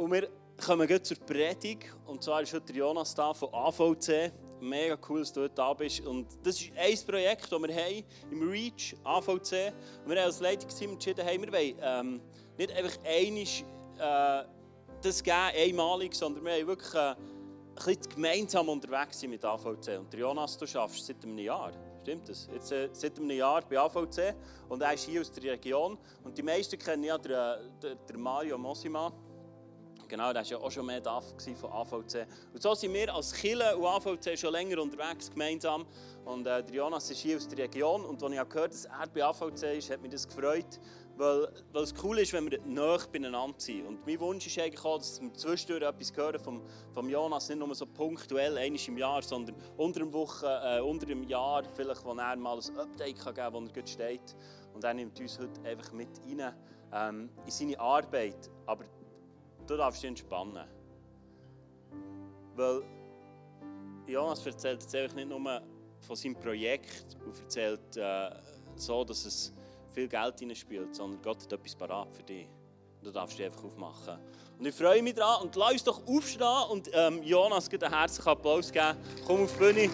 Und wir kommen jetzt zur Predigt. Und zwar ist heute Jonas da von AVC. Mega cool, dass du heute da bist. Und das ist ein Projekt, das wir haben im REACH, AVC. Und wir haben als Leitungsteam entschieden, hey, wir wollen ähm, nicht einfach einisch, äh, das geben, einmalig, sondern wir wollen wirklich äh, ein bisschen gemeinsam unterwegs sein mit AVC. Und Jonas, du schaffst seit einem Jahr. Stimmt das? Jetzt, äh, seit einem Jahr bei AVC und er ist hier aus der Region. Und die meisten kennen ja den, den, den Mario Mosima. Genau, der war ja auch schon mehr da von AVC. Und so sind wir als Kille und AVC schon länger unterwegs, gemeinsam. Und äh, der Jonas ist hier aus der Region. Und als ich gehört dass er bei AVC ist, hat mich das gefreut. Weil, weil es cool ist, wenn wir nah beieinander sind. Und mein Wunsch ist eigentlich auch, dass wir zwischendurch etwas hören vom, vom Jonas, nicht nur so punktuell, einmal im Jahr, sondern unter der Woche, äh, unter dem Jahr, vielleicht, wo er mal ein Update kann geben kann, wo er gut steht. Und er nimmt uns heute einfach mit rein ähm, in seine Arbeit. Aber du darfst dich entspannen. Weil Jonas erzählt jetzt nicht nur von seinem Projekt und erzählt äh, so, dass es viel Geld hineinspielt, sondern Gott hat etwas parat für dich. Und du darfst dich einfach aufmachen. Und ich freue mich daran und lass uns doch aufstehen und ähm, Jonas einen herzlichen Applaus geben. Komm auf die Bühne.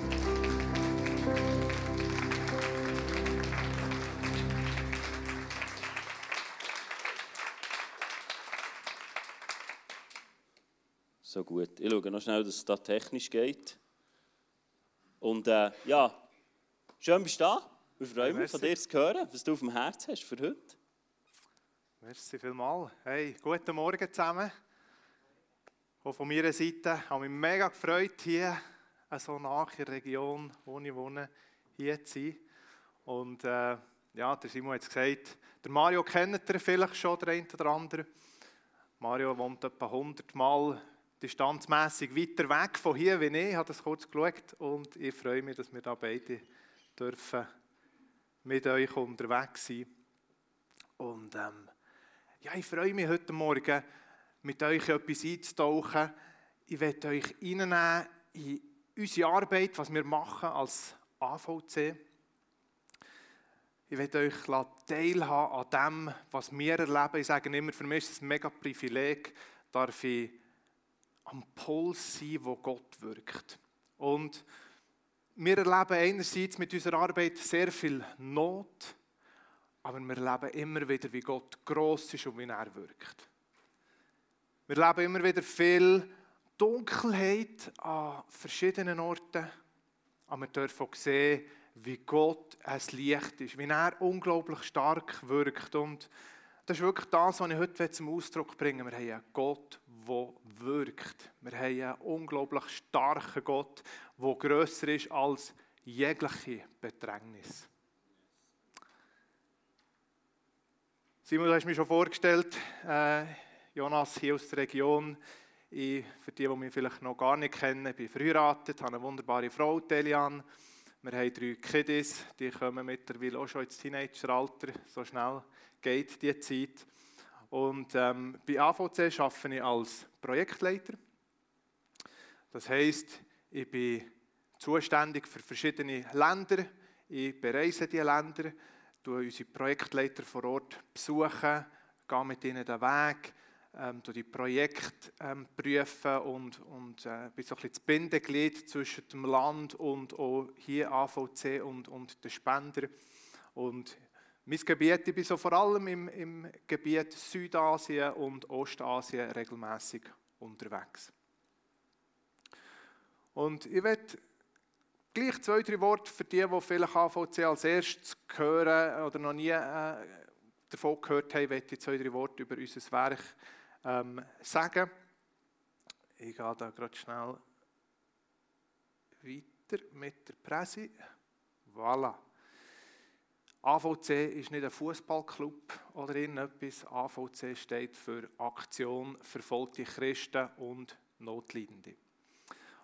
So gut. Ich schaue noch schnell, dass es da technisch geht. Und äh, ja, schön bist du da. Ich freue mich, von dir zu hören, was du auf dem Herzen hast für heute. Merci vielmals. Hey, guten Morgen zusammen. Auch von meiner Seite habe ich mich mega gefreut, hier so nach der Region, wo ich wohne, hier zu sein. Und äh, ja, der Simon hat es gesagt, der Mario kennt ihr vielleicht schon, der eine oder andere. Mario wohnt etwa 100 Mal distanzmässig weiter weg von hier wie ich. Ich habe das kurz geschaut und ich freue mich, dass wir da beide dürfen mit euch unterwegs sein. Und ähm, ja, ich freue mich heute Morgen, mit euch etwas einzutauchen. Ich werde euch reinnehmen in unsere Arbeit, was wir machen als AVC. Ich werde euch teilhaben an dem, was wir erleben. Ich sage immer, für mich ist es ein mega Privileg, darf ich am Puls sein, wo Gott wirkt. Und wir erleben einerseits mit unserer Arbeit sehr viel Not, aber wir erleben immer wieder, wie Gott groß ist und wie er wirkt. Wir erleben immer wieder viel Dunkelheit an verschiedenen Orten, aber wir dürfen auch sehen, wie Gott ein Licht ist, wie er unglaublich stark wirkt. Und das ist wirklich das, was ich heute zum Ausdruck bringen will. Wir haben einen Gott, der wirkt. Wir haben einen unglaublich starken Gott, der grösser ist als jegliche Bedrängnis. Simon, du hast mich schon vorgestellt, äh, Jonas hier aus der Region. Ich, für die, die mich vielleicht noch gar nicht kennen, bin verheiratet, habe eine wunderbare Frau, Telian. Wir haben drei Kiddies, die kommen mittlerweile auch schon ins Teenageralter. So schnell geht die Zeit. Und ähm, bei AVC arbeite ich als Projektleiter. Das heisst, ich bin zuständig für verschiedene Länder. Ich bereise diese Länder, besuche unsere Projektleiter vor Ort, besuchen, gehe mit ihnen den Weg, ähm, die Projekte ähm, prüfen und, und äh, bin so ein bisschen das Bindeglied zwischen dem Land und auch hier AVC und, und den Spender. Und mein Gebiet, ich bin so vor allem im, im Gebiet Südasien und Ostasien regelmäßig unterwegs. Und ich werde gleich zwei, drei Worte für die, die vielleicht AVC als erstes hören oder noch nie äh, davon gehört haben, werde ich zwei, drei Worte über unser Werk ähm, sagen. Ich gehe da gerade schnell weiter mit der Presse. Voilà. AVC ist nicht ein Fußballclub oder irgendetwas. AVC steht für Aktion Verfolgte Christen und Notleidende.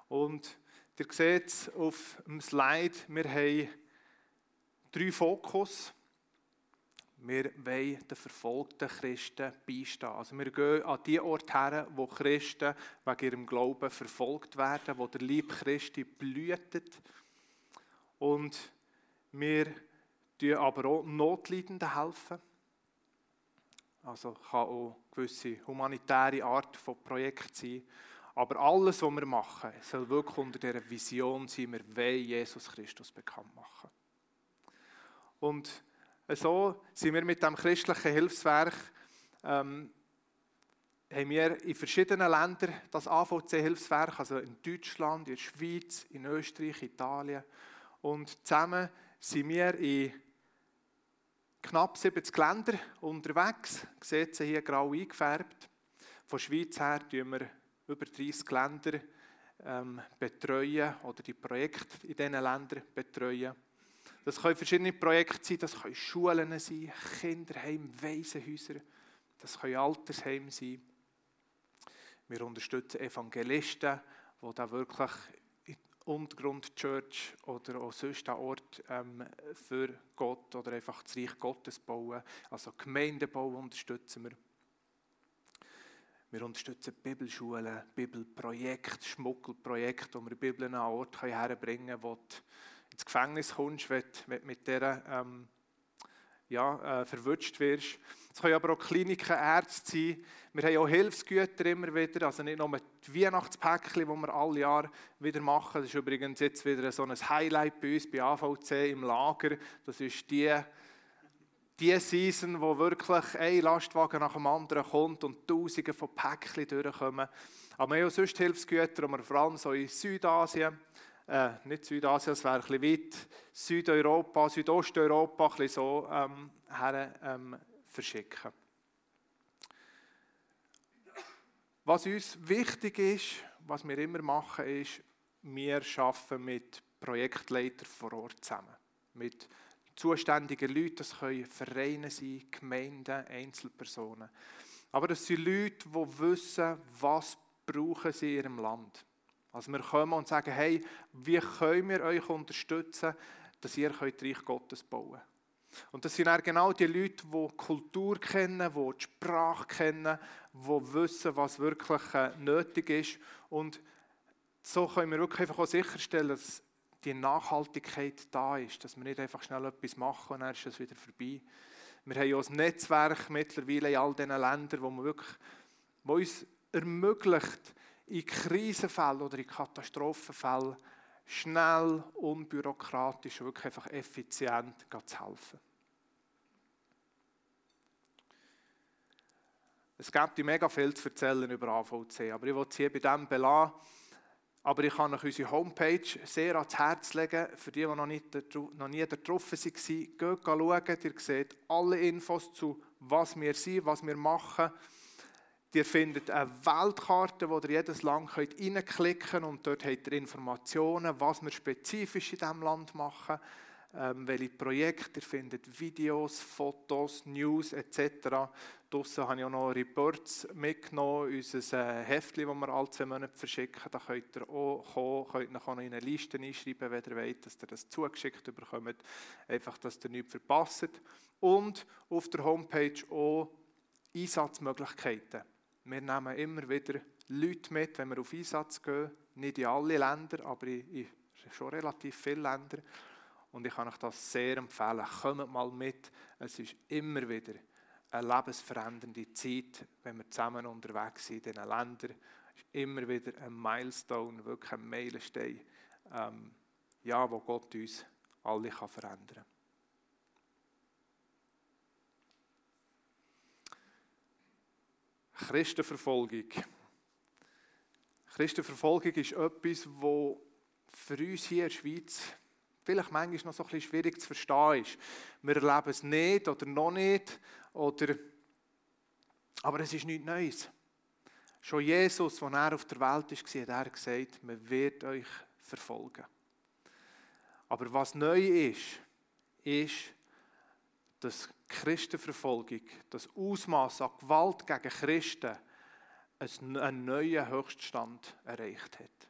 Und ihr seht es auf dem Slide, wir haben drei Fokus. Wir wollen den verfolgten Christen beistehen. Also wir gehen an die Orte her, wo Christen wegen ihrem Glauben verfolgt werden, wo der Lieb Christi blühtet. Und wir helfen aber auch Notleidenden helfen. Also kann auch gewisse humanitäre Art von Projekt sein. Aber alles, was wir machen, soll wirklich unter dieser Vision sein, wir wollen Jesus Christus bekannt machen. Und so sind wir mit dem christlichen Hilfswerk, ähm, haben wir in verschiedenen Ländern das AVC-Hilfswerk, also in Deutschland, in der Schweiz, in Österreich, Italien. Und zusammen sind wir in knapp 70 Länder unterwegs. Seht sie hier grau eingefärbt. Von der Schweiz her betreuen wir über 30 Länder ähm, betreuen oder die Projekte in diesen Ländern betreuen. Das können verschiedene Projekte sein, das können Schulen sein, Kinderheim, Waisenhäuser, das können Altersheime sein. Wir unterstützen Evangelisten, die da wirklich in Untergrundchurch oder auch sonst an Ort ähm, für Gott oder einfach das Reich Gottes bauen. Also Gemeindebau unterstützen wir. Wir unterstützen Bibelschulen, Bibelprojekte, Schmuggelprojekte, wo wir Bibeln an Ort herbringen können, wo du ins Gefängnis kommst, wenn du mit dieser ähm, ja, äh, verwünscht wirst. Es können aber auch Kliniken, Ärzte sein. Wir haben auch Hilfsgüter immer wieder, also nicht nur die Weihnachtspäckchen, die wir alle Jahr wieder machen. Das ist übrigens jetzt wieder so ein Highlight bei uns, bei AVC im Lager. Das ist die, die Season, wo wirklich ein Lastwagen nach dem anderen kommt und Tausende von Päckchen durchkommen. Aber wir haben auch sonst Hilfsgüter, die wir vor allem so in Südasien äh, nicht Südasien, es wäre ein bisschen weit, Südeuropa, Südosteuropa, ein bisschen so ähm, her, ähm, verschicken. Was uns wichtig ist, was wir immer machen, ist, wir arbeiten mit Projektleitern vor Ort zusammen. Mit zuständigen Leuten, das können Vereine sein, Gemeinden, Einzelpersonen. Aber das sind Leute, die wissen, was brauchen sie in ihrem Land. Also wir kommen und sagen, hey, wie können wir euch unterstützen, dass ihr das Reich Gottes bauen könnt. Und das sind auch genau die Leute, die die Kultur kennen, die die Sprache kennen, die wissen, was wirklich äh, nötig ist. Und so können wir wirklich einfach auch sicherstellen, dass die Nachhaltigkeit da ist, dass wir nicht einfach schnell etwas machen und dann ist es wieder vorbei. Wir haben ja ein Netzwerk mittlerweile in all diesen Ländern, wo, man wirklich, wo uns ermöglicht, in Krisenfällen oder in Katastrophenfällen schnell, unbürokratisch, wirklich einfach effizient zu helfen. Es gibt mega viel zu erzählen über AVC, aber ich will es hier bei dem belassen. Aber ich kann euch unsere Homepage sehr ans Herz legen. Für die, die noch, nicht, noch nie getroffen waren, geht schauen. Ihr seht alle Infos zu, was wir sind, was wir machen. Ihr findet eine Weltkarte, wo ihr jedes Land reinklicken könnt und dort habt ihr Informationen, was wir spezifisch in diesem Land machen, ähm, welche Projekte. Ihr findet Videos, Fotos, News etc. Draussen habe ich auch noch Reports mitgenommen, unser äh, Heftchen, das wir alle zwei Monate verschicken. Da könnt ihr auch kommen, könnt ihr auch noch in eine Liste einschreiben, wenn ihr wollt, dass ihr das zugeschickt bekommt. Einfach, dass ihr nichts verpasst. Und auf der Homepage auch Einsatzmöglichkeiten. Wir nehmen immer wieder Leute mit, wenn wir auf Einsatz gehen. Nicht in alle Länder, aber in, schon relativ viele Länder. Und ich kann euch das sehr empfehlen. Kommt mal mit. Es ist immer wieder eine lebensverändernde Zeit, wenn wir zusammen unterwegs sind in diesen Ländern. Es ist immer wieder ein Milestone, wirklich ein Meilenstein, ähm, ja, wo Gott uns alle kann verändern kann. Christenverfolgung. Christenverfolgung ist etwas, wo für uns hier in der Schweiz vielleicht manchmal noch so ein bisschen schwierig zu verstehen ist. Wir erleben es nicht oder noch nicht, oder, aber es ist nichts Neues. Schon Jesus, als er auf der Welt war, hat er gesagt, man wird euch verfolgen. Aber was neu ist, ist, dass Christenverfolgung, das Ausmaß an Gewalt gegen Christen, einen neuen Höchststand erreicht hat.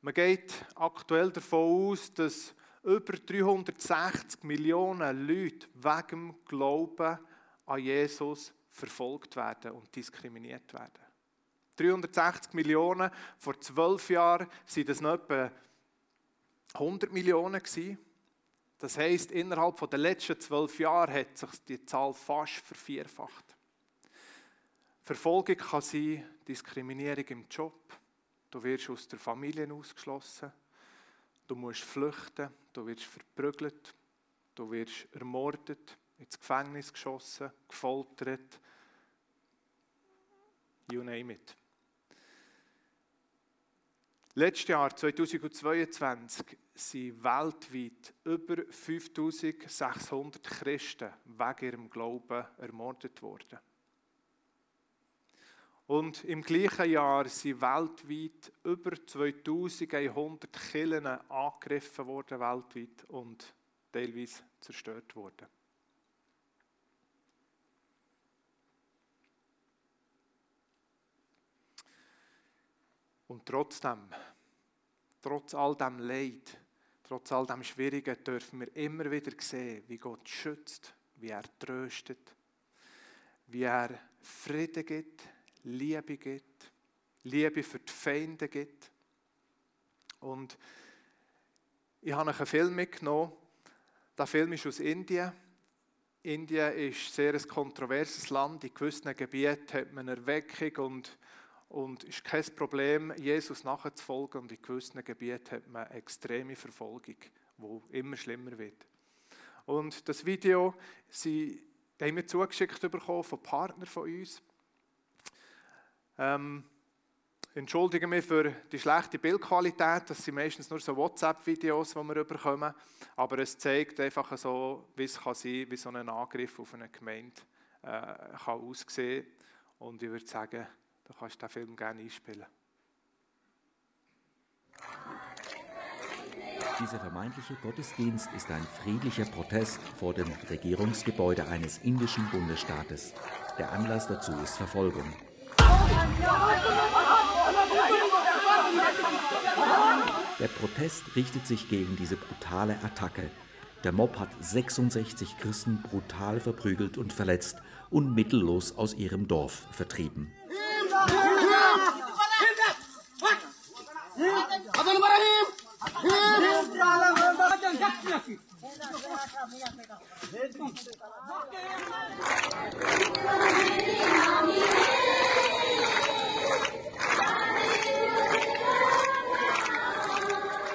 Man geht aktuell davon aus, dass über 360 Millionen Leute wegen dem Glauben an Jesus verfolgt werden und diskriminiert werden. 360 Millionen, vor zwölf Jahren waren das noch etwa 100 Millionen. Gewesen. Das heißt, innerhalb der letzten zwölf Jahre hat sich die Zahl fast vervierfacht. Verfolgung kann sein Diskriminierung im Job. Du wirst aus der Familie ausgeschlossen. Du musst flüchten. Du wirst verprügelt. Du wirst ermordet, ins Gefängnis geschossen, gefoltert. You name it. Letztes Jahr, 2022, sind weltweit über 5600 Christen wegen ihrem Glauben ermordet worden. Und im gleichen Jahr sind weltweit über 2100 Kirchen angegriffen worden weltweit und teilweise zerstört worden. Und trotzdem, trotz all dem Leid, trotz all dem Schwierigen, dürfen wir immer wieder sehen, wie Gott schützt, wie er tröstet, wie er Frieden gibt, Liebe gibt, Liebe für die Feinde gibt. Und ich habe einen Film mitgenommen. Der Film ist aus Indien. Indien ist sehr ein kontroverses Land. In gewissen Gebieten hat man Erweckung und, und ist kein Problem, Jesus nachzufolgen. Und in gewissen Gebieten hat man extreme Verfolgung, die immer schlimmer wird. Und das Video sie, haben wir zugeschickt bekommen von Partnern von uns. Ähm, entschuldige mich für die schlechte Bildqualität. Das sind meistens nur so WhatsApp-Videos, die wir bekommen. Aber es zeigt einfach so, wie es kann sein wie so ein Angriff auf eine Gemeinde äh, kann aussehen Und ich würde sagen, du kannst den Film gerne einspielen. Dieser vermeintliche Gottesdienst ist ein friedlicher Protest vor dem Regierungsgebäude eines indischen Bundesstaates. Der Anlass dazu ist Verfolgung. Der Protest richtet sich gegen diese brutale Attacke. Der Mob hat 66 Christen brutal verprügelt und verletzt und mittellos aus ihrem Dorf vertrieben.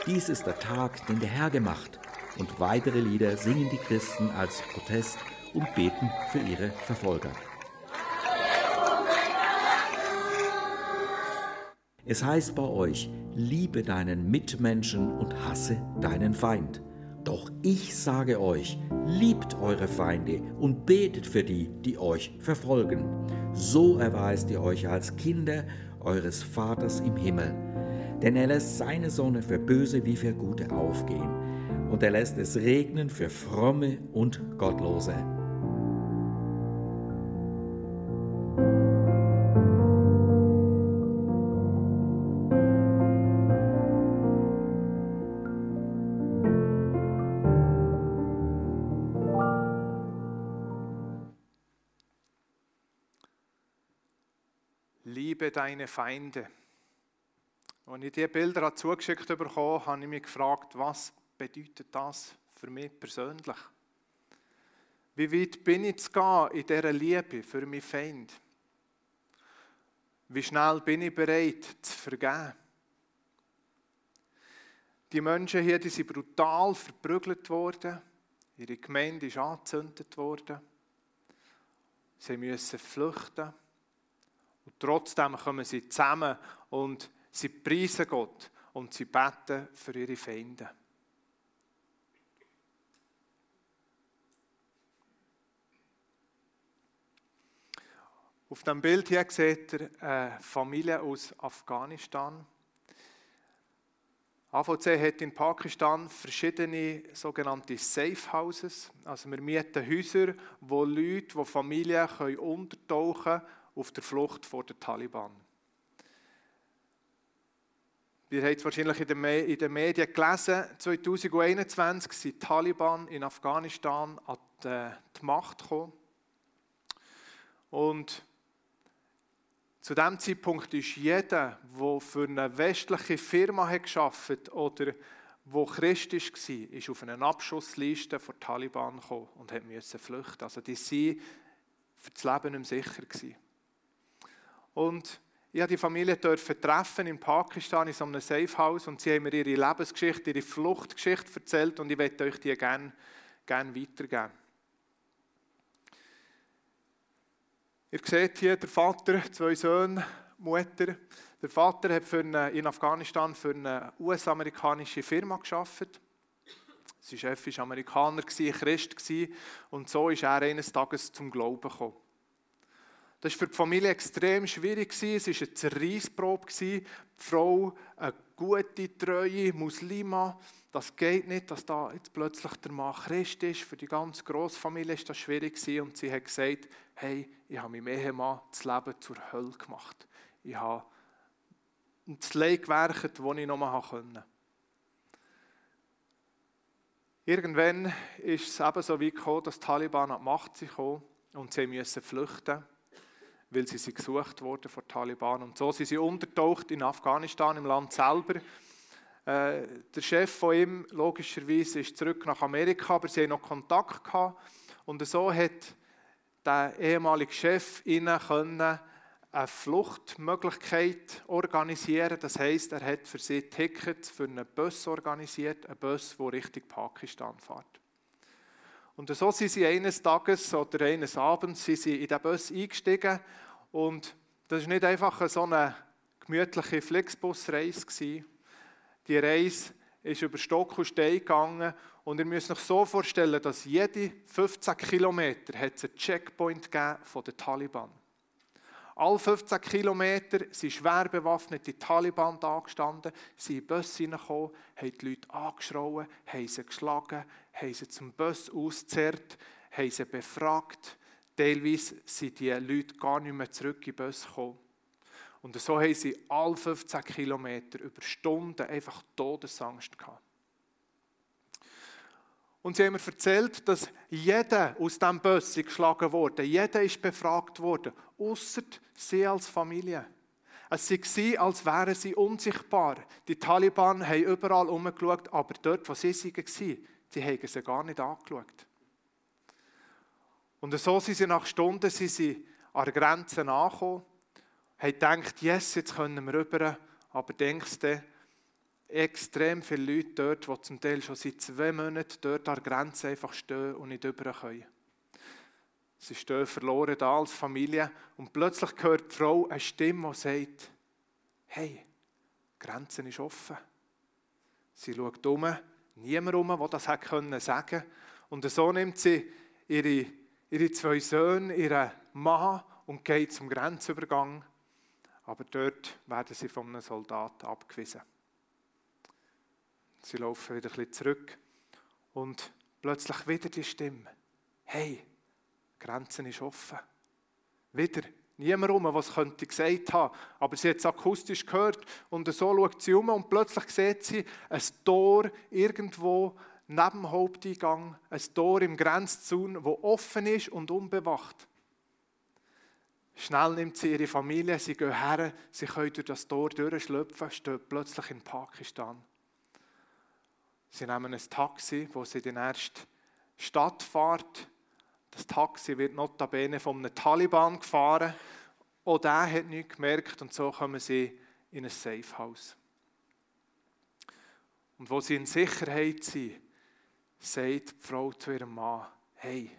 Dies ist der Tag, den der Herr gemacht. Und weitere Lieder singen die Christen als Protest und beten für ihre Verfolger. Es heißt bei euch, liebe deinen Mitmenschen und hasse deinen Feind. Doch ich sage euch, liebt eure Feinde und betet für die, die euch verfolgen. So erweist ihr euch als Kinder eures Vaters im Himmel. Denn er lässt seine Sonne für Böse wie für Gute aufgehen, und er lässt es regnen für Fromme und Gottlose. Liebe deine Feinde. Als ich diese Bilder zugeschickt bekommen habe ich mich gefragt, was bedeutet das für mich persönlich? Wie weit bin ich zu gehen in dieser Liebe für meinen Feind? Wie schnell bin ich bereit zu vergeben? Die Menschen hier die sind brutal verprügelt worden. Ihre Gemeinde ist angezündet worden. Sie müssen flüchten. Und trotzdem kommen sie zusammen und Sie preisen Gott und sie beten für ihre Feinde. Auf dem Bild hier seht ihr eine Familie aus Afghanistan. AVC hat in Pakistan verschiedene sogenannte Safe Houses. Also wir mieten Häuser, wo Leute, wo Familien können untertauchen auf der Flucht vor den Taliban. Ihr habt es wahrscheinlich in den Medien gelesen, 2021 sind die Taliban in Afghanistan an die Macht gekommen. Und zu diesem Zeitpunkt ist jeder, der für eine westliche Firma geschafft oder der Christ war, ist auf eine Abschussliste der Taliban gekommen und musste flüchten. Also die waren für das Leben nicht sicher. Und ich durfte die Familie treffen in Pakistan in so einem Safehouse und sie haben mir ihre Lebensgeschichte, ihre Fluchtgeschichte erzählt und ich möchte euch die gerne, gerne weitergeben. Ihr seht hier der Vater, zwei Söhne, Mutter. Der Vater hat für eine, in Afghanistan für eine US-amerikanische Firma geschafft. Sein Chef war Amerikaner, Christ und so ist er eines Tages zum Glauben gekommen. Das war für die Familie extrem schwierig. Es war eine Zerreissprobe. Die Frau, eine gute, treue Muslima. Das geht nicht, dass da jetzt plötzlich der Mann Christ ist. Für die ganze Großfamilie war das schwierig. Und sie hat gesagt, hey, ich habe meinem Ehemann das Leben zur Hölle gemacht. Ich habe das Leid gewerkt, das ich noch mal konnte. Irgendwann ist es eben so weit gekommen, dass die Taliban an die Macht kamen und sie mussten flüchten weil sie gesucht wurden von Taliban. Und so sind sie untertaucht in Afghanistan, im Land selber. Äh, der Chef von ihm, logischerweise, ist zurück nach Amerika, aber sie haben noch Kontakt gehabt. Und so hat der ehemalige Chef ihnen können eine Fluchtmöglichkeit organisieren. Das heißt, er hat für sie Tickets für einen Bus organisiert, einen Bus, der Richtung Pakistan fährt. Und so sind sie eines Tages oder eines Abends sind sie in den Bus eingestiegen und das ist nicht einfach so eine gemütliche Flixbus-Reise Die Reise ist über Stock und Stein gegangen und ihr müsst euch so vorstellen, dass jede 15 Kilometer einen Checkpoint von den Taliban. Alle 15 Kilometer sind schwer bewaffnete Taliban da gestanden, sind in den Bus hineingekommen, haben die Leute angeschrien, haben sie geschlagen, haben sie zum Bus ausgezerrt, haben sie befragt. Teilweise sind die Leute gar nicht mehr zurück in den Bus gekommen. Und so haben sie alle 15 Kilometer über Stunden einfach Todesangst gehabt. Und sie haben mir erzählt, dass jeder aus diesem Bus geschlagen wurde. Jeder ist befragt worden, außer sie als Familie. Es war, als wären sie unsichtbar. Die Taliban haben überall umgeschaut, aber dort, wo sie waren, die haben sie gar nicht angeschaut. Und so sind sie nach Stunden sind sie an der Grenze angekommen, haben gedacht, yes, jetzt können wir rüber, aber denkst du, extrem viele Leute dort, die zum Teil schon seit zwei Monaten dort an der Grenze einfach stehen und nicht rüber können. Sie stehen verloren da als Familie und plötzlich hört die Frau eine Stimme, die sagt, hey, die Grenze ist offen. Sie schaut um, niemand um, der das sagen konnte. Und so nimmt sie ihre, ihre zwei Söhne, ihren Mann und geht zum Grenzübergang. Aber dort werden sie von einem Soldaten abgewiesen. Sie laufen wieder ein bisschen zurück und plötzlich wieder die Stimme. Hey, die Grenze ist offen. Wieder niemand rum, was könnte gesagt haben. Aber sie hat es akustisch gehört und so schaut sie um und plötzlich sieht sie ein Tor irgendwo neben dem Haupteingang, ein Tor im Grenzzaun, wo offen ist und unbewacht. Schnell nimmt sie ihre Familie, sie gehen her, sie können durch das Tor durchschlüpfen, stehen plötzlich in Pakistan. Sie nehmen ein Taxi, wo sie in die erste Stadt fährt. Das Taxi wird notabene von einem Taliban gefahren. Auch der hat nichts gemerkt und so kommen sie in ein Safehouse. Und wo sie in Sicherheit sind, sagt die Frau zu ihrem Mann, hey,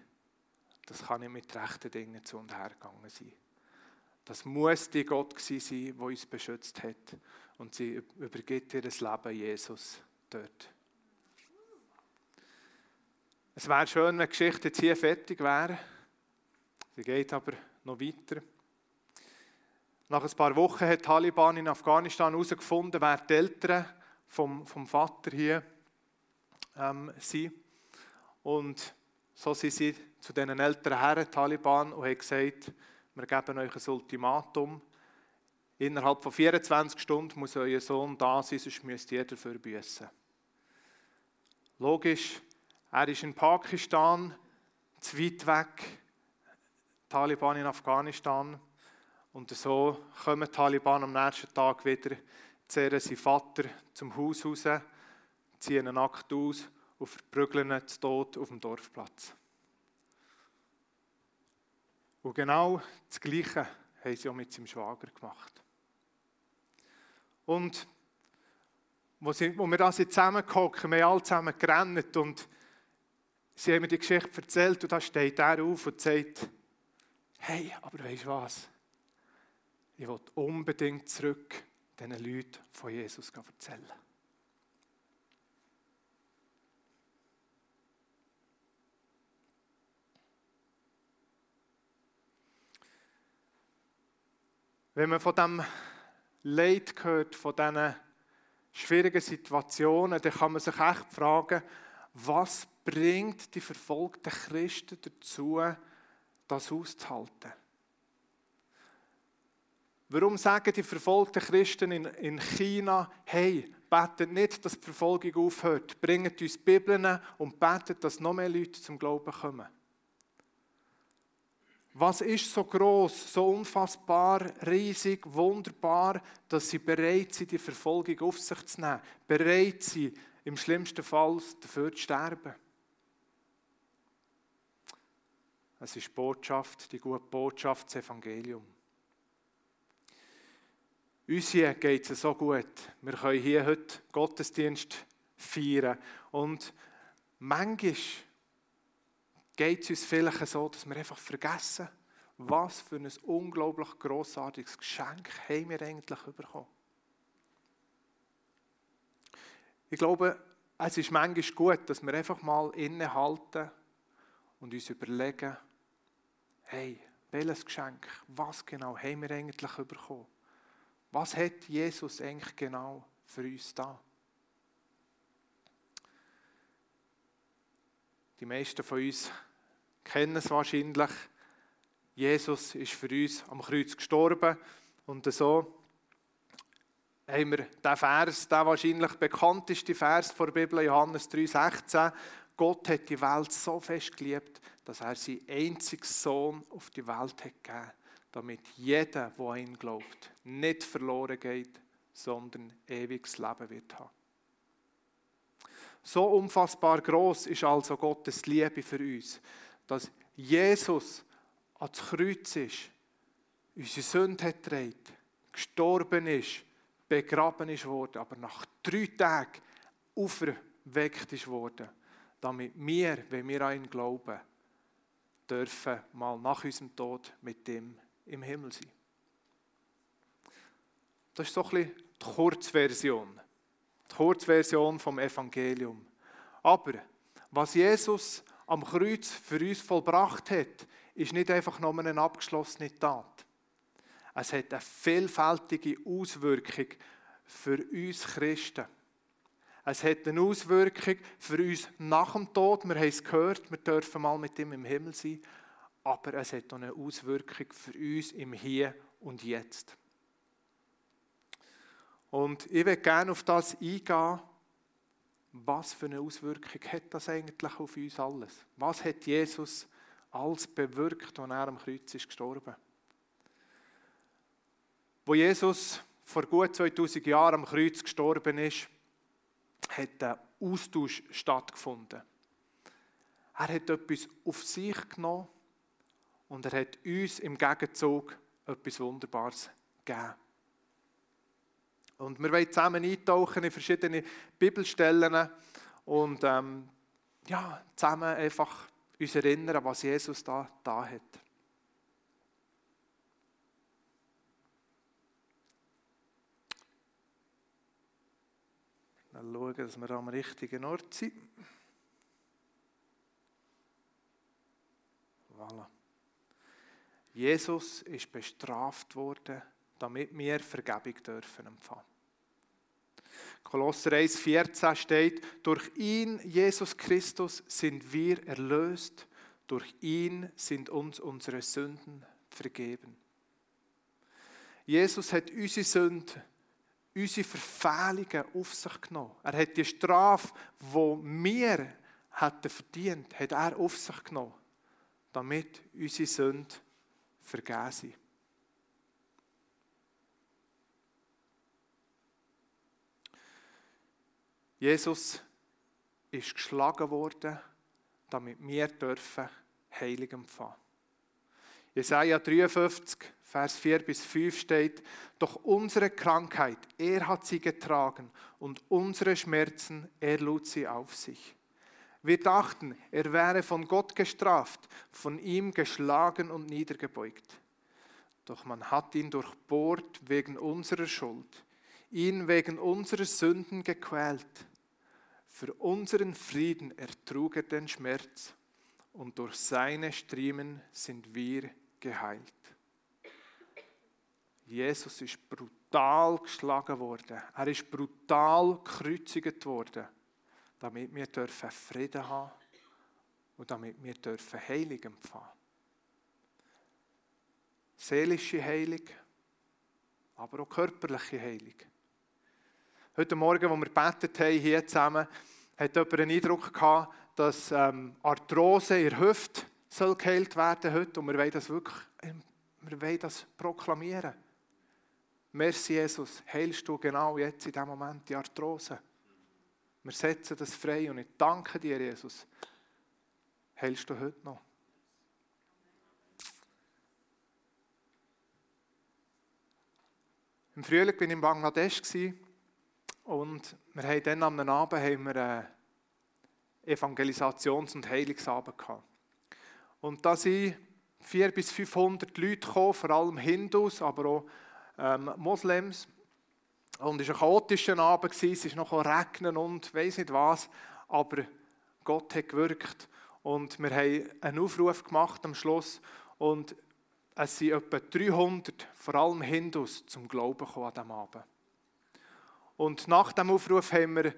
das kann nicht mit rechten Dingen zu und her gegangen sein. Das muss die Gott sein, der uns beschützt hat. Und sie übergibt ihr Leben Jesus dort. Es wäre schön, wenn die Geschichte jetzt hier fertig wäre. Sie geht aber noch weiter. Nach ein paar Wochen hat die Taliban in Afghanistan herausgefunden, wer die Eltern vom, vom Vater hier ähm, sind. Und so sind sie zu diesen älteren Herren, Taliban, und haben gesagt, wir geben euch ein Ultimatum. Innerhalb von 24 Stunden muss euer Sohn da sein, sonst müsst ihr dafür büßen. Logisch, er ist in Pakistan, zu weit weg, Taliban in Afghanistan. Und so kommen die Taliban am nächsten Tag wieder, zehren seinen Vater zum Haus raus, ziehen ihn nackt aus und verprügeln ihn zu Tod auf dem Dorfplatz. Und genau das Gleiche haben sie auch mit seinem Schwager gemacht. Und wo, sie, wo wir da zusammengekommen wir haben alle zusammen gerannt und sie haben mir die Geschichte erzählt und da steht er auf und sagt, hey, aber weißt du was? Ich will unbedingt zurück diesen Leuten von Jesus erzählen. Wenn man von dem Leid hört, von diesen schwierigen Situationen, dann kann man sich echt fragen, was bringt die verfolgten Christen dazu, das auszuhalten? Warum sagen die verfolgten Christen in, in China, hey, betet nicht, dass die Verfolgung aufhört, bringt uns Bibeln und betet, dass noch mehr Leute zum Glauben kommen? Was ist so groß, so unfassbar, riesig, wunderbar, dass sie bereit sind, die Verfolgung auf sich zu nehmen, bereit sind, im schlimmsten Fall dafür zu sterben? Es ist Botschaft, die gute Botschaft, das Evangelium. Uns hier geht es so gut. Wir können hier heute Gottesdienst feiern. Und manchmal geht es uns vielleicht so, dass wir einfach vergessen, was für ein unglaublich grossartiges Geschenk haben wir eigentlich bekommen. Ich glaube, es ist manchmal gut, dass wir einfach mal innehalten und uns überlegen, hey, welches Geschenk, was genau haben wir eigentlich bekommen? Was hat Jesus eigentlich genau für uns da? Die meisten von uns kennen es wahrscheinlich. Jesus ist für uns am Kreuz gestorben und so haben wir den Vers, der wahrscheinlich bekannteste Vers der Bibel, Johannes 3,16. Gott hat die Welt so fest geliebt, dass er seinen einzigen Sohn auf die Welt hat gegeben damit jeder, der an ihn glaubt, nicht verloren geht, sondern ewiges Leben wird haben. So unfassbar groß ist also Gottes Liebe für uns, dass Jesus ans Kreuz ist, unsere Sünde hat getragen, gestorben ist, begraben ist worden, aber nach drei Tagen auferweckt ist worden, damit wir, wenn wir an ihn glauben, dürfen mal nach unserem Tod mit dem im Himmel sein. Das ist so ein bisschen die Kurzversion. Die Kurzversion vom Evangelium. Aber was Jesus am Kreuz für uns vollbracht hat, ist nicht einfach nur eine abgeschlossene Tat. Es hat eine vielfältige Auswirkung für uns Christen. Es hat eine Auswirkung für uns nach dem Tod. Wir haben es gehört, wir dürfen mal mit ihm im Himmel sein aber es hat auch eine Auswirkung für uns im Hier und Jetzt. Und ich will gerne auf das eingehen, was für eine Auswirkung hat das eigentlich auf uns alles? Was hat Jesus alles bewirkt, als er am Kreuz ist gestorben? Wo Jesus vor gut 2000 Jahren am Kreuz gestorben ist, hat ein Austausch stattgefunden. Er hat etwas auf sich genommen und er hat uns im Gegenzug etwas Wunderbares gegeben. Und wir wollen zusammen eintauchen in verschiedene Bibelstellen und ähm, ja, zusammen einfach uns erinnern, was Jesus da, da hat. Dann schauen, dass wir am richtigen Ort sind. Voilà. Jesus ist bestraft worden, damit wir Vergebung dürfen empfangen. Kolosser 1,14 steht, durch ihn, Jesus Christus, sind wir erlöst, durch ihn sind uns unsere Sünden vergeben. Jesus hat unsere Sünden, unsere Verfehlungen auf sich genommen. Er hat die Strafe, die wir hätten verdient, hat er auf sich genommen, damit unsere Sünden vergeben Jesus ist geschlagen worden, damit wir dürfen Heilig empfangen. Jesaja 53, Vers 4 bis 5 steht, doch unsere Krankheit, er hat sie getragen und unsere Schmerzen, er lud sie auf sich. Wir dachten, er wäre von Gott gestraft, von ihm geschlagen und niedergebeugt. Doch man hat ihn durchbohrt wegen unserer Schuld, ihn wegen unserer Sünden gequält. Für unseren Frieden ertrug er den Schmerz und durch seine Striemen sind wir geheilt. Jesus ist brutal geschlagen worden. Er ist brutal gekreuzigt worden, damit wir dürfen Frieden haben und damit wir dürfen Heilung empfangen. Seelische Heilung, aber auch körperliche Heilung. Heute Morgen, als wir gebetet haben, hier zusammen, hat jemand einen Eindruck gehabt, dass ähm, Arthrose in der Hüfte soll geheilt werden heute und wir wollen das wirklich ähm, wir wollen das proklamieren. Merci Jesus, heilst du genau jetzt in diesem Moment die Arthrose. Wir setzen das frei und ich danke dir, Jesus. Heilst du heute noch? Im Frühling war ich in Bangladesch und wir haben dann am Abend haben wir einen Evangelisations- und Heilungsabend gehabt. Und da sind 400 bis 500 Leute gekommen, vor allem Hindus, aber auch ähm, Moslems. Und es war ein chaotischer Abend, es ist noch regnen und weiß nicht was, aber Gott hat gewirkt. Und wir haben einen Aufruf gemacht am Schluss und es sind etwa 300, vor allem Hindus, zum Glauben gekommen an diesem Abend. Und nach dem Aufruf haben wir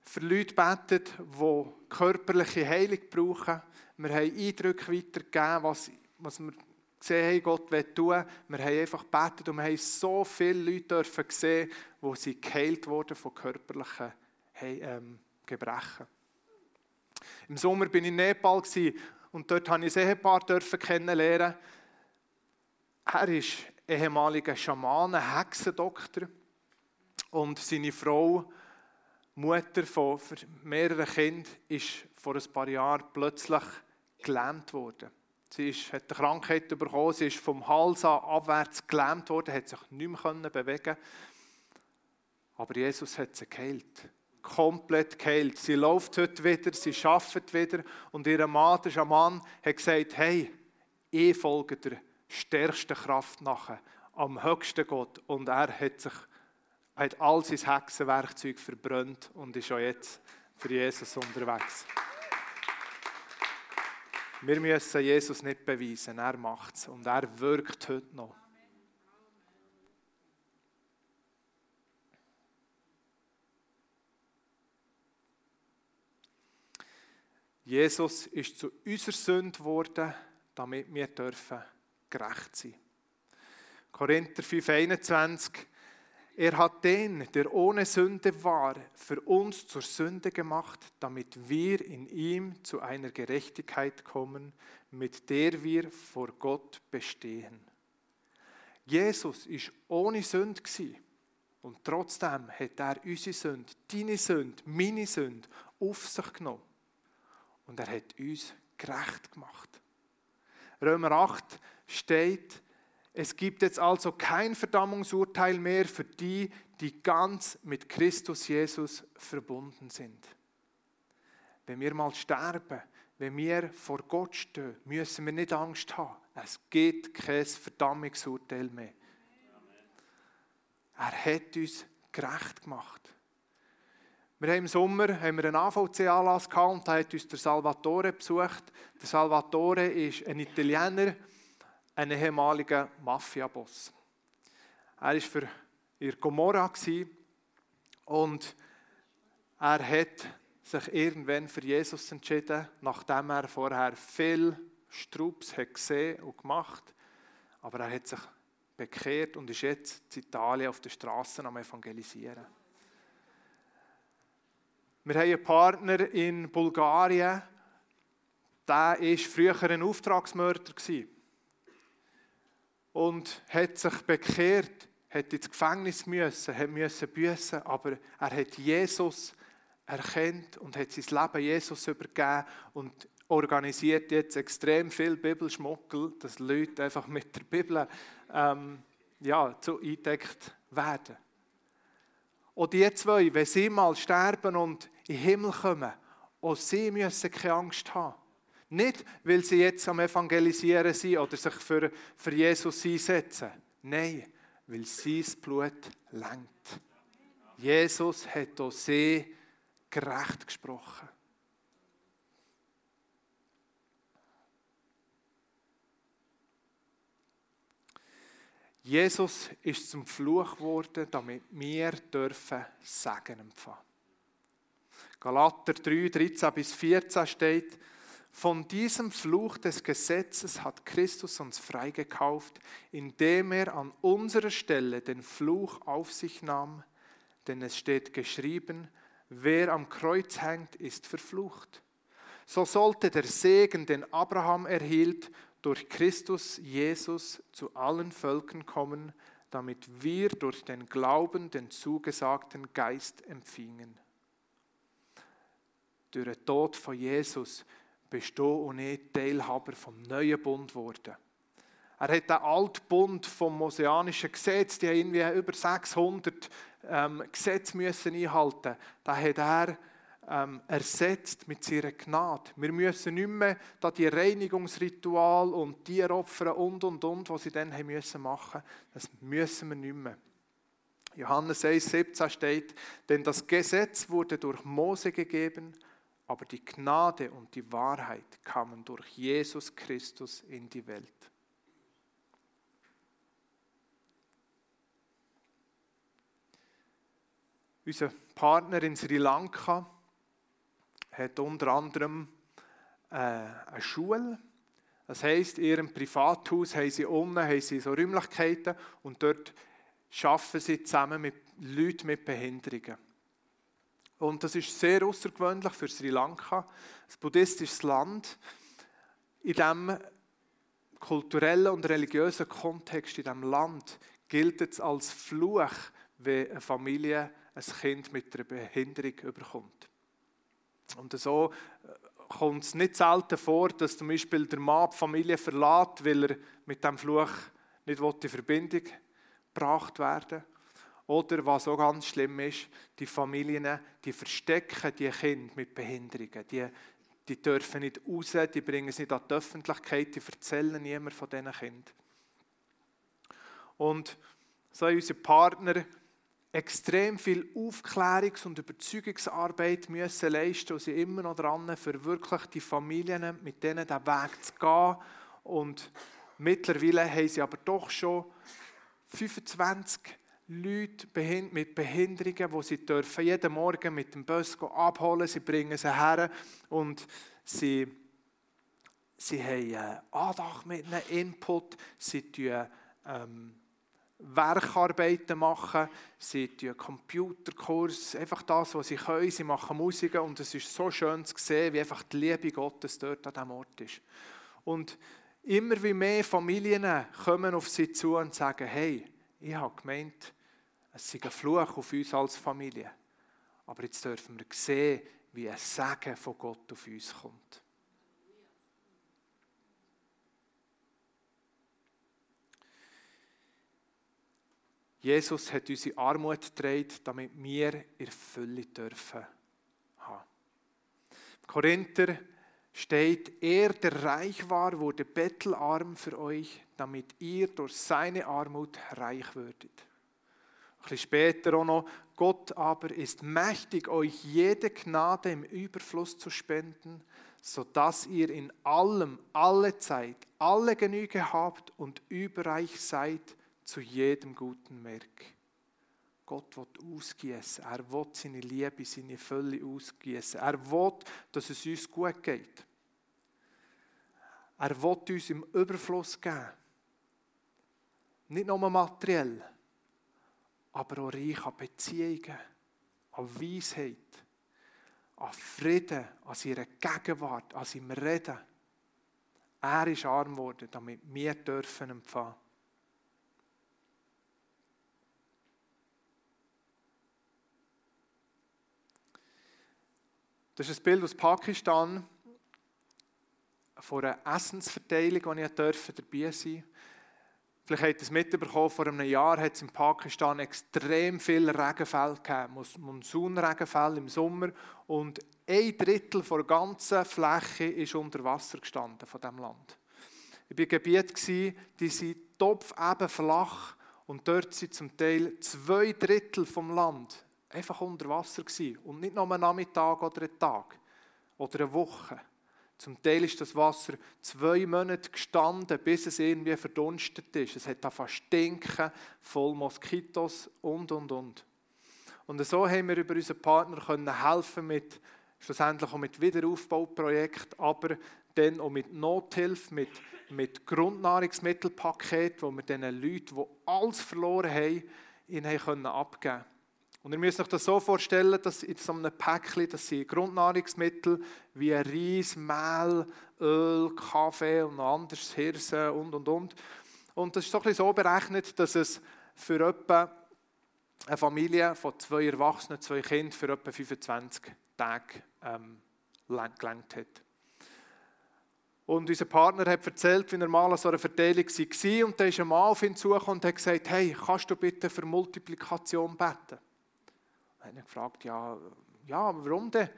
für Leute gebetet, die körperliche Heilung brauchen. Wir haben Eindrücke weitergegeben, was, was wir gesehen haben, Gott will tun. Wir haben einfach gebetet und wir haben so viele Leute dürfen sehen, wo sie geheilt wurden von körperlichen ähm, Gebrechen. Im Sommer bin ich in Nepal und dort habe ich ein Ehepaar kennenlernen. Er ist ehemaliger Schamane, Hexendoktor und seine Frau, Mutter von mehreren Kindern, ist vor ein paar Jahren plötzlich gelähmt worden. Sie ist, hat eine Krankheit bekommen, sie ist vom Hals an abwärts gelähmt worden, hat sich nicht mehr bewegen Aber Jesus hat sie geheilt. Komplett geheilt. Sie läuft heute wieder, sie arbeitet wieder. Und ihr Mann, der Schaman, hat gesagt: Hey, ich folge der stärksten Kraft nachher, am höchsten Gott. Und er hat, sich, hat all sein Hexenwerkzeug verbrannt und ist auch jetzt für Jesus unterwegs. Wir müssen Jesus nicht beweisen, er macht es und er wirkt heute noch. Jesus ist zu unserer Sünde geworden, damit wir dürfen gerecht sein. Korinther 5,21 er hat den, der ohne Sünde war, für uns zur Sünde gemacht, damit wir in ihm zu einer Gerechtigkeit kommen, mit der wir vor Gott bestehen. Jesus ist ohne Sünde und trotzdem hat er unsere Sünde, deine Sünde, meine Sünde auf sich genommen und er hat uns gerecht gemacht. Römer 8 steht, es gibt jetzt also kein Verdammungsurteil mehr für die, die ganz mit Christus Jesus verbunden sind. Wenn wir mal sterben, wenn wir vor Gott stehen, müssen wir nicht Angst haben. Es gibt kein Verdammungsurteil mehr. Er hat uns gerecht gemacht. Wir haben im Sommer haben wir einen AVC-Anlass gehabt und da hat uns der Salvatore besucht. Der Salvatore ist ein Italiener, ein ehemaliger Mafia-Boss. Er war für ihr Gomorra und er hat sich irgendwann für Jesus entschieden, nachdem er vorher viel Strups hat gesehen und gemacht. Aber er hat sich bekehrt und ist jetzt in Italien auf den Straßen am Evangelisieren. Wir haben einen Partner in Bulgarien, der war früher ein Auftragsmörder. Gewesen und hat sich bekehrt, hat ins Gefängnis müssen, hat müssen büßen, aber er hat Jesus erkennt und hat sein Leben Jesus übergeben und organisiert jetzt extrem viel Bibelschmuckel, dass Leute einfach mit der Bibel ähm, ja, zu eingedeckt werden. Und die zwei, wenn sie mal sterben und in den Himmel kommen, auch sie müssen keine Angst haben. Nicht, weil sie jetzt am Evangelisieren sind oder sich für, für Jesus einsetzen. Nein, weil sein Blut lenkt. Jesus hat auch sie gerecht gesprochen. Jesus ist zum Fluch geworden, damit wir dürfen Segen empfangen. Galater 3, 13 bis 14 steht, von diesem Fluch des Gesetzes hat Christus uns freigekauft, indem er an unserer Stelle den Fluch auf sich nahm, denn es steht geschrieben, wer am Kreuz hängt, ist verflucht. So sollte der Segen, den Abraham erhielt, durch Christus Jesus zu allen Völkern kommen, damit wir durch den Glauben den zugesagten Geist empfingen. Durch den Tod von Jesus bist du und ich Teilhaber vom neuen Bund geworden. Er hat den alten Bund vom Moseanischen Gesetz, die haben irgendwie über 600 ähm, Gesetze müssen einhalten. Da hat er ähm, ersetzt mit seiner Gnade. Wir müssen nicht mehr da die Reinigungsritual und Tieropfer und und und, was sie dann haben müssen machen. Das müssen wir nicht mehr. Johannes 1,17 steht, denn das Gesetz wurde durch Mose gegeben, aber die Gnade und die Wahrheit kamen durch Jesus Christus in die Welt. Unser Partner in Sri Lanka hat unter anderem äh, eine Schule. Das heisst, in ihrem Privathaus haben sie unten haben sie so Räumlichkeiten und dort arbeiten sie zusammen mit Leuten mit Behinderungen. Und das ist sehr außergewöhnlich für Sri Lanka, ein buddhistisches Land. In diesem kulturellen und religiösen Kontext in diesem Land gilt es als Fluch, wenn eine Familie ein Kind mit einer Behinderung überkommt. Und so äh, kommt es nicht selten vor, dass zum Beispiel der Mann die Familie verlässt, weil er mit dem Fluch nicht in Verbindung gebracht werden Oder was auch ganz schlimm ist, die Familien, die verstecken die Kinder mit Behinderungen. Die, die dürfen nicht raus, die bringen sie nicht an die Öffentlichkeit, die erzählen niemand von diesen Kindern. Und so haben unsere Partner extrem viel Aufklärungs- und Überzeugungsarbeit müssen leisten und sind immer noch dran, für wirklich die Familien mit denen den Weg zu gehen. Und mittlerweile haben sie aber doch schon 25 Leute mit Behinderungen, die sie dürfen jeden Morgen mit dem Bus abholen. Sie bringen sie her und sie, sie haben Andacht mit einem Input. Sie tun, ähm, Werkarbeiten machen, sie tun Computerkurs, einfach das, was sie können, sie machen Musik und es ist so schön zu sehen, wie einfach die Liebe Gottes dort an diesem Ort ist. Und immer wie mehr Familien kommen auf sie zu und sagen, hey, ich habe gemeint, es sei ein Fluch auf uns als Familie, aber jetzt dürfen wir sehen, wie ein Segen von Gott auf uns kommt. Jesus hat unsere Armut getragen, damit wir in Fülle dürfen haben. Im Korinther steht, er, der reich war, wurde bettelarm für euch, damit ihr durch seine Armut reich würdet. Bisschen später auch noch, Gott aber ist mächtig, euch jede Gnade im Überfluss zu spenden, sodass ihr in allem, alle Zeit, alle Genüge habt und überreich seid, zu jedem guten Werk. Gott will ausgießen. Er will seine Liebe, seine Fülle ausgießen. Er will, dass es uns gut geht. Er will uns im Überfluss geben. Nicht nur materiell, aber auch reich an Beziehungen, an Weisheit, an Frieden, an seiner Gegenwart, an seinem Reden. Er ist arm geworden, damit wir dürfen empfangen. Das ist ein Bild aus Pakistan von einer Essensverteilung, wo ich dabei sein durfte. Vielleicht habt ihr es mitbekommen, vor einem Jahr hat es in Pakistan extrem viele Regenfälle gegeben, Monsunregenfälle im Sommer und ein Drittel der ganzen Fläche ist unter Wasser gestanden von diesem Land. Ich war in Gebieten, die sind topfeben flach und dort sind zum Teil zwei Drittel vom Land einfach unter Wasser gewesen. und nicht nur einen Nachmittag oder einen Tag oder eine Woche. Zum Teil ist das Wasser zwei Monate gestanden, bis es irgendwie verdunstet ist. Es hat da stinken, voll Moskitos und, und, und. Und so haben wir über unseren Partner können helfen mit, schlussendlich auch mit Wiederaufbauprojekten, aber dann auch mit Nothilfe, mit, mit Grundnahrungsmittelpaket, wo wir diesen Leuten, die alles verloren haben, ihnen können. Und ihr müsst euch das so vorstellen, dass in so einem Päckchen, das sind Grundnahrungsmittel wie Reis, Mehl, Öl, Kaffee und noch anderes, Hirse und, und, und. Und das ist so, ein so berechnet, dass es für etwa eine Familie von zwei Erwachsenen, zwei Kindern für etwa 25 Tage ähm, gelangt hat. Und unser Partner hat erzählt, wie er mal an so einer Verteilung war. Und da ist ein Mann auf ihn zugekommen und hat gesagt, hey, kannst du bitte für Multiplikation beten? Habe ich gefragt, ja, ja, warum denn?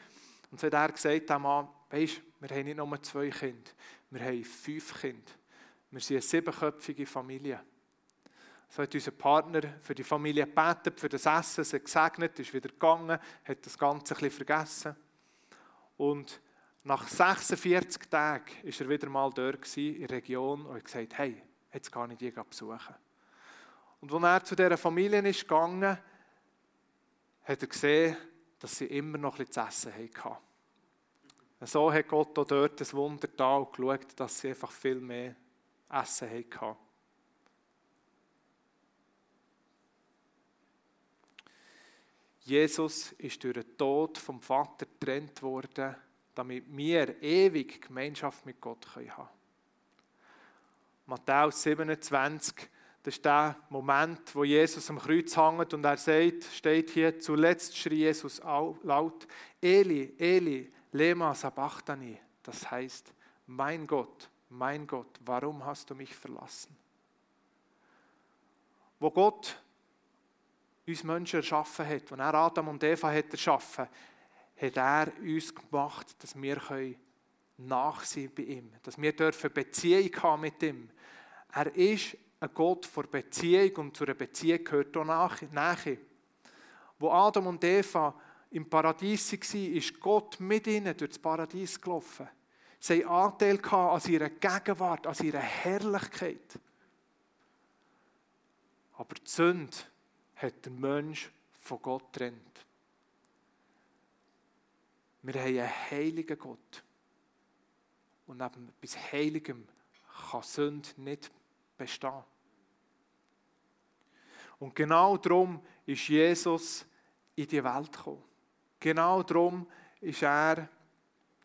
Und so hat er gesagt, Mann, weisst, wir haben nicht nur zwei Kinder, wir haben fünf Kinder. Wir sind eine siebenköpfige Familie. So hat unser Partner für die Familie gebetet, für das Essen, sie gesegnet, ist wieder gegangen, hat das Ganze ein vergessen. Und nach 46 Tagen war er wieder mal dort in der Region und hat gesagt, hey, jetzt kann ich die besuchen. Und als er zu dieser Familie ist gegangen, hat er gesehen, dass sie immer noch etwas zu essen hatten. So hat Gott auch dort das Wunder da und geschaut, dass sie einfach viel mehr Essen hatten. Jesus ist durch den Tod vom Vater getrennt worden, damit wir ewig Gemeinschaft mit Gott haben können. Matthäus 27 das ist der Moment, wo Jesus am Kreuz hängt und er sagt, steht hier, zuletzt schrie Jesus laut, Eli, Eli, lema sabachthani. Das heißt, mein Gott, mein Gott, warum hast du mich verlassen? Wo Gott uns Menschen erschaffen hat, als er Adam und Eva hat erschaffen, hat er uns gemacht, dass wir nachsehen bei ihm, dass wir dürfen Beziehung haben mit ihm. Er ist ein Gott vor Beziehung und zu einer Beziehung gehört auch Nähe. Wo Adam und Eva im Paradies waren, ist Gott mit ihnen durch das Paradies gelaufen. Sie hatten Anteil an ihrer Gegenwart, an ihrer Herrlichkeit. Aber die Sünde hat den Mensch von Gott getrennt. Wir haben einen heiligen Gott. Und neben etwas Heiligem kann Sünde nicht bestehen. Und genau darum ist Jesus in die Welt gekommen. Genau darum ist er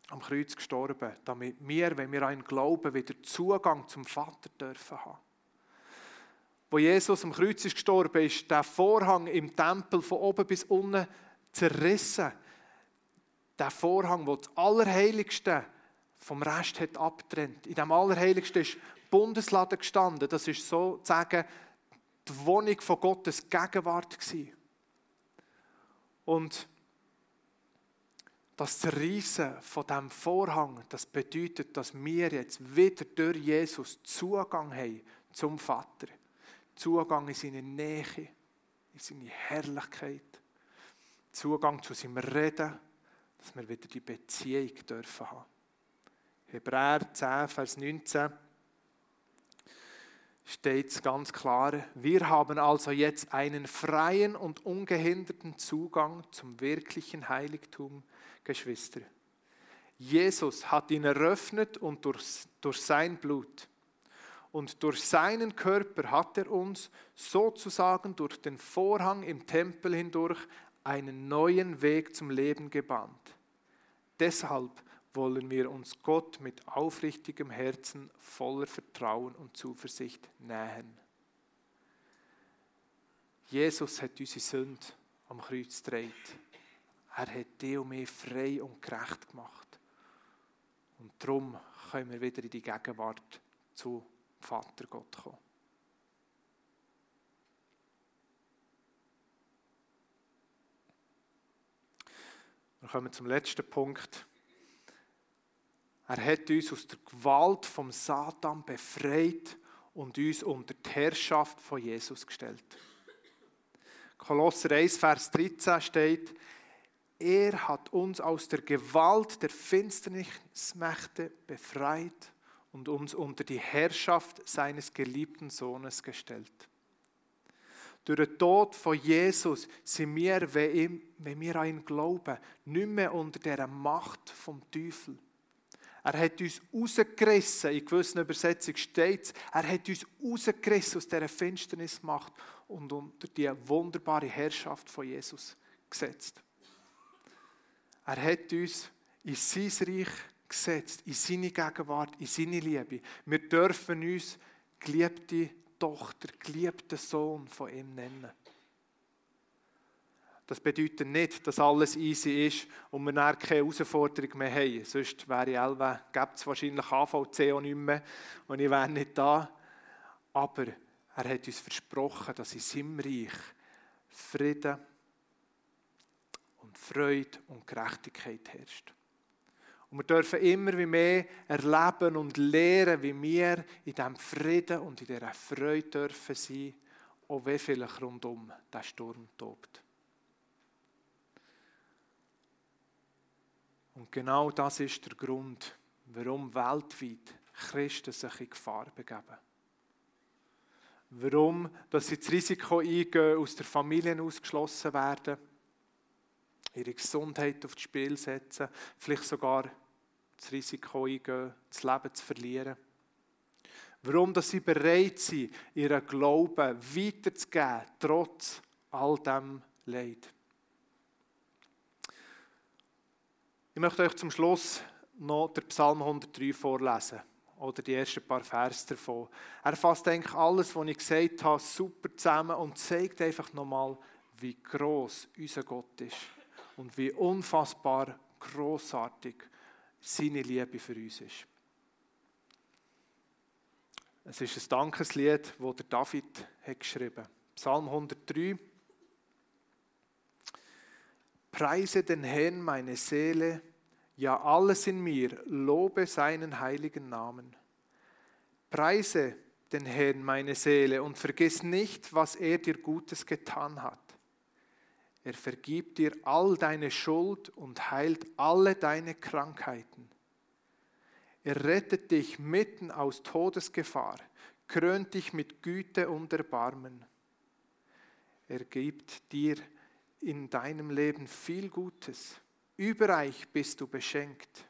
am Kreuz gestorben, damit wir, wenn wir an ihn glauben, wieder Zugang zum Vater dürfen haben. Wo Jesus am Kreuz ist gestorben, ist der Vorhang im Tempel von oben bis unten zerrissen. Der Vorhang, der das Allerheiligste vom Rest hat abtrennt. In dem Allerheiligsten ist Bundeslade gestanden. Das ist sozusagen die Wohnung von Gottes Gegenwart gewesen. Und das Zerreißen von dem Vorhang, das bedeutet, dass wir jetzt wieder durch Jesus Zugang haben zum Vater. Zugang in seine Nähe, in seine Herrlichkeit. Zugang zu seinem Reden, dass wir wieder die Beziehung dürfen haben. Hebräer 10, Vers 19 steht es ganz klar, wir haben also jetzt einen freien und ungehinderten Zugang zum wirklichen Heiligtum, Geschwister. Jesus hat ihn eröffnet und durch, durch sein Blut. Und durch seinen Körper hat er uns sozusagen durch den Vorhang im Tempel hindurch einen neuen Weg zum Leben gebannt. Deshalb wollen wir uns Gott mit aufrichtigem Herzen voller Vertrauen und Zuversicht nähen. Jesus hat unsere Sünde am Kreuz gedreht. Er hat dich und mich frei und gerecht gemacht. Und darum können wir wieder in die Gegenwart zu Vater Gott kommen. Wir kommen zum letzten Punkt. Er hat uns aus der Gewalt vom Satan befreit und uns unter die Herrschaft von Jesus gestellt. Kolosser 1, Vers 13 steht, er hat uns aus der Gewalt der Finsternismächte befreit und uns unter die Herrschaft seines geliebten Sohnes gestellt. Durch den Tod von Jesus sind wir, wenn wir an ihn glauben, nicht mehr unter der Macht vom Teufel. Er hat uns rausgerissen, in gewissen Übersetzungen steht es, er hat uns rausgerissen aus dieser Finsternismacht und unter die wunderbare Herrschaft von Jesus gesetzt. Er hat uns in sein Reich gesetzt, in seine Gegenwart, in seine Liebe. Wir dürfen uns geliebte Tochter, geliebten Sohn von ihm nennen. Das bedeutet nicht, dass alles easy ist und wir dann keine Herausforderung mehr haben. Sonst wäre ich Elva, gäbe es wahrscheinlich AVC auch nicht mehr und ich wäre nicht da. Aber er hat uns versprochen, dass in seinem Reich Frieden und Freude und Gerechtigkeit herrscht. Und wir dürfen immer wie mehr erleben und lernen, wie wir in diesem Frieden und in dieser Freude dürfen sein, auch wenn vielleicht rundum der Sturm tobt. Und genau das ist der Grund, warum weltweit Christen sich in Gefahr begeben. Warum, dass sie das Risiko eingehen, aus der Familie ausgeschlossen werden, ihre Gesundheit aufs Spiel setzen, vielleicht sogar das Risiko eingehen, das Leben zu verlieren. Warum, dass sie bereit sind, ihren Glauben weiterzugeben, trotz all dem Leid. Ich möchte euch zum Schluss noch den Psalm 103 vorlesen oder die ersten paar Verse davon. Er fasst eigentlich alles, was ich gesagt habe, super zusammen und zeigt einfach nochmal, wie groß unser Gott ist und wie unfassbar großartig seine Liebe für uns ist. Es ist ein Dankeslied, das der David hat geschrieben hat. Psalm 103. Preise den Herrn meine Seele, ja alles in mir, lobe seinen heiligen Namen. Preise den Herrn meine Seele und vergiss nicht, was er dir Gutes getan hat. Er vergibt dir all deine Schuld und heilt alle deine Krankheiten. Er rettet dich mitten aus Todesgefahr, krönt dich mit Güte und Erbarmen. Er gibt dir in deinem Leben viel Gutes. Überreich bist du beschenkt.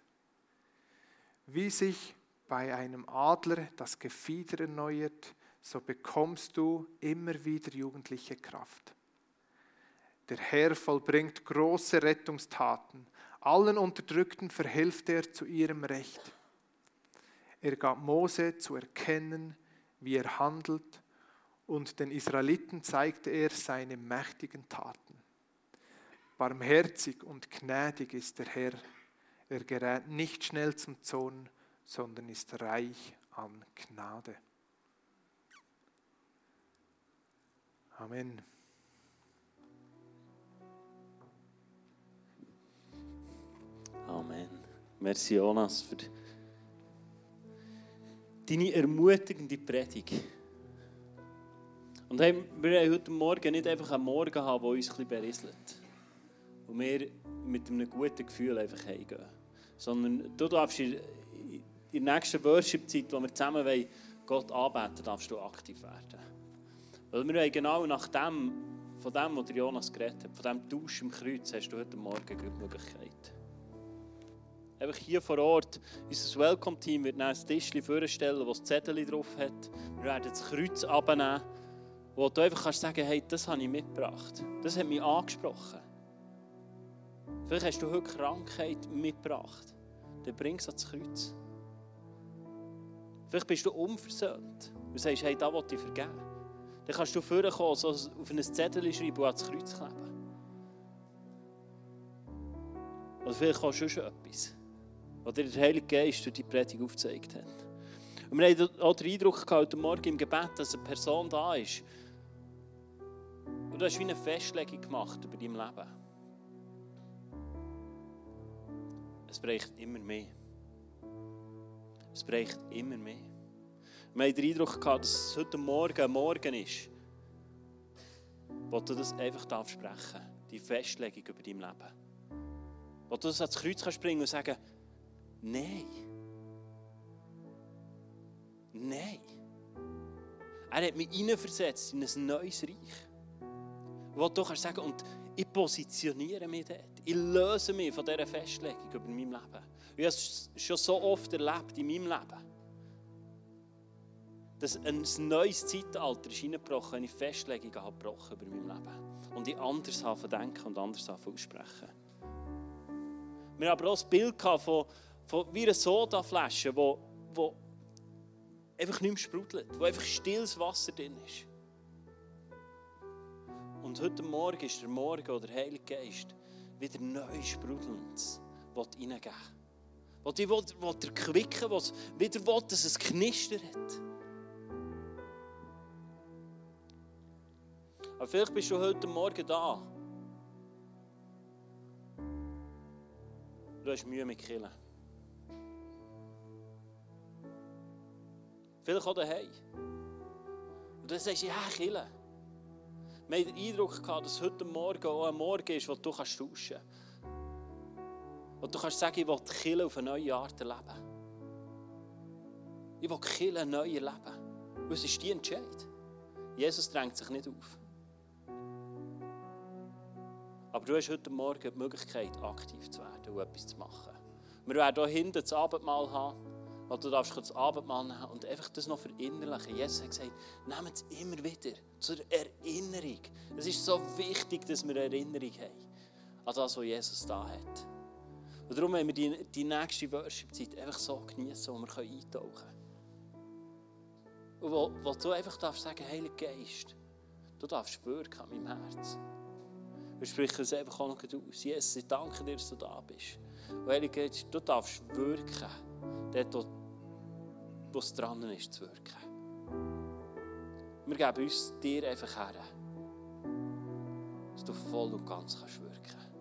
Wie sich bei einem Adler das Gefieder erneuert, so bekommst du immer wieder jugendliche Kraft. Der Herr vollbringt große Rettungstaten. Allen Unterdrückten verhilft er zu ihrem Recht. Er gab Mose zu erkennen, wie er handelt, und den Israeliten zeigte er seine mächtigen Taten. Barmherzig und gnädig ist der Herr. Er gerät nicht schnell zum Zorn, sondern ist reich an Gnade. Amen. Amen. Merci, Jonas, für deine ermutigende Predigt. Und hey, wir wollen heute Morgen nicht einfach einen Morgen haben, der uns ein bisschen berieselt wo wir mit einem guten Gefühl einfach heimgehen. Sondern du darfst in, der nächsten Worship-Zeit, wo wir zusammen wollen, Gott anbeten, darfst du aktiv werden. Weil wir wollen genau nach dem, von dem, was Jonas geredet hat, von dem Tausch im Kreuz, hast du heute Morgen die Möglichkeit. Einfach hier vor Ort, unser Welcome-Team wird ein Tischchen vorstellen, das das Zettel drauf hat. Wir werden das Kreuz abnehmen, wo du einfach kannst sagen, hey, das habe ich mitgebracht. Das hat mich angesprochen. Vielleicht hast du heute Krankheit mitgebracht. Dann bring es ans Kreuz. Vielleicht bist du unversöhnt und sagst, hey, da will ich vergeben. Dann kannst du vorkommen, so auf ein Zettel schreiben und ans Kreuz kleben. Oder vielleicht auch schon etwas, was dir der Heilige Geist durch die Predigt aufgezeigt hat. Und wir haben auch den Eindruck heute Morgen im Gebet, dass eine Person da ist. Und du hast wie eine Festlegung gemacht über dein Leben. Es bricht immer mehr. Es bricht immer mehr. Wir haben den Eindruck gehabt, dass es heute Morgen Morgen ist, wo du das einfach sprechen darfst die Festlegung über dein Leben. Wo du das ans Kreuz kannst bringen und sagen, nein. Nein. Er hat mich hineinversetzt in ein neues Reich. Wo du kannst sagen, und ich positioniere mich dort. Ich löse mich von dieser Festlegung über mein Leben. Ich habe es schon so oft erlebt in meinem Leben. Dass ein neues Zeitalter ist hineingebrochen, eine Festlegung gebrochen über mein Leben. Und ich anders habe denken und anders habe aussprechen. Wir haben aber auch das Bild von, von wie einer Sodaflasche, wo, wo einfach nicht mehr sprudelt, wo einfach stilles Wasser drin ist. Und heute Morgen ist der Morgen, wo der Heilige Geist wieder neu sprudelnd reingeben will. Will, will, will er quicken, wieder will, dass es knistert. Aber vielleicht bist du heute Morgen da. Du hast Mühe mit Killen. Vielleicht auch daheim. Und dann sagst du, ja, Killen. Wir haben den Eindruck gehabt, dass heute Morgen auch ein Morgen ist, wo du kannst tauschen kannst. Wo du kannst sagen, ich will die auf eine neue Art erleben. Ich will die Kirche neu erleben. Was ist die Entscheid? Jesus drängt sich nicht auf. Aber du hast heute Morgen die Möglichkeit, aktiv zu werden und etwas zu machen. Wir werden hier hinten das Abendmahl haben. Wo du darfst das Abendmahl nehmen und einfach das noch verinnerlichen. Jesus hat gesagt, nehmt es immer wieder zur Erinnerung. Es ist so wichtig, dass wir Erinnerung haben an das, was Jesus da hat. Und darum wollen wir die, die nächste Worship-Zeit einfach so genießen, wo wir eintauchen können. Und wo, wo du einfach darfst sagen, Heiliger Geist, du darfst wirken an meinem Herz. Wir sprechen es einfach auch noch aus. Jesus, ich danke dir, dass du da bist. Und Heiliger Geist, du darfst wirken, dort, wo es dran ist, zu wirken. Wir geben uns dir einfach her, dass du voll und ganz kannst wirken